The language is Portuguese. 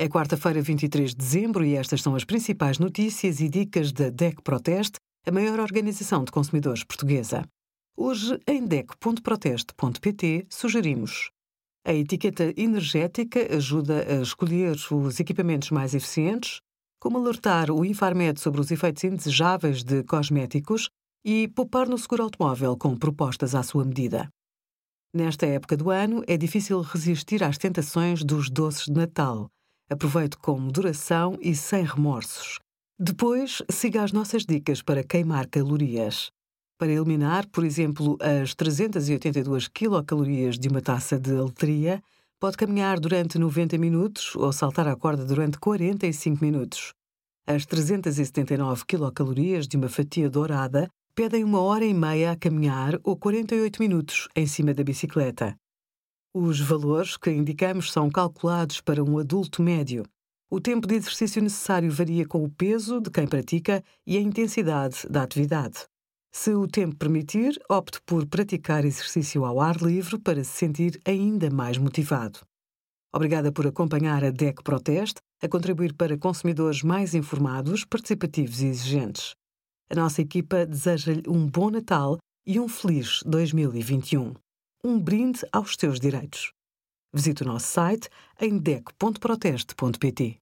É quarta-feira, 23 de dezembro, e estas são as principais notícias e dicas da DEC Proteste, a maior organização de consumidores portuguesa. Hoje, em DEC.proteste.pt, sugerimos a etiqueta energética ajuda a escolher os equipamentos mais eficientes, como alertar o Infarmed sobre os efeitos indesejáveis de cosméticos e poupar no seguro automóvel com propostas à sua medida. Nesta época do ano, é difícil resistir às tentações dos doces de Natal. Aproveite com moderação e sem remorsos. Depois, siga as nossas dicas para queimar calorias. Para eliminar, por exemplo, as 382 quilocalorias de uma taça de letria, pode caminhar durante 90 minutos ou saltar a corda durante 45 minutos. As 379 quilocalorias de uma fatia dourada pedem uma hora e meia a caminhar ou 48 minutos em cima da bicicleta. Os valores que indicamos são calculados para um adulto médio. O tempo de exercício necessário varia com o peso de quem pratica e a intensidade da atividade. Se o tempo permitir, opte por praticar exercício ao ar livre para se sentir ainda mais motivado. Obrigada por acompanhar a DEC Proteste a contribuir para consumidores mais informados, participativos e exigentes. A nossa equipa deseja-lhe um bom Natal e um feliz 2021. Um brinde aos teus direitos. Visite o nosso site em deco.proteste.pt.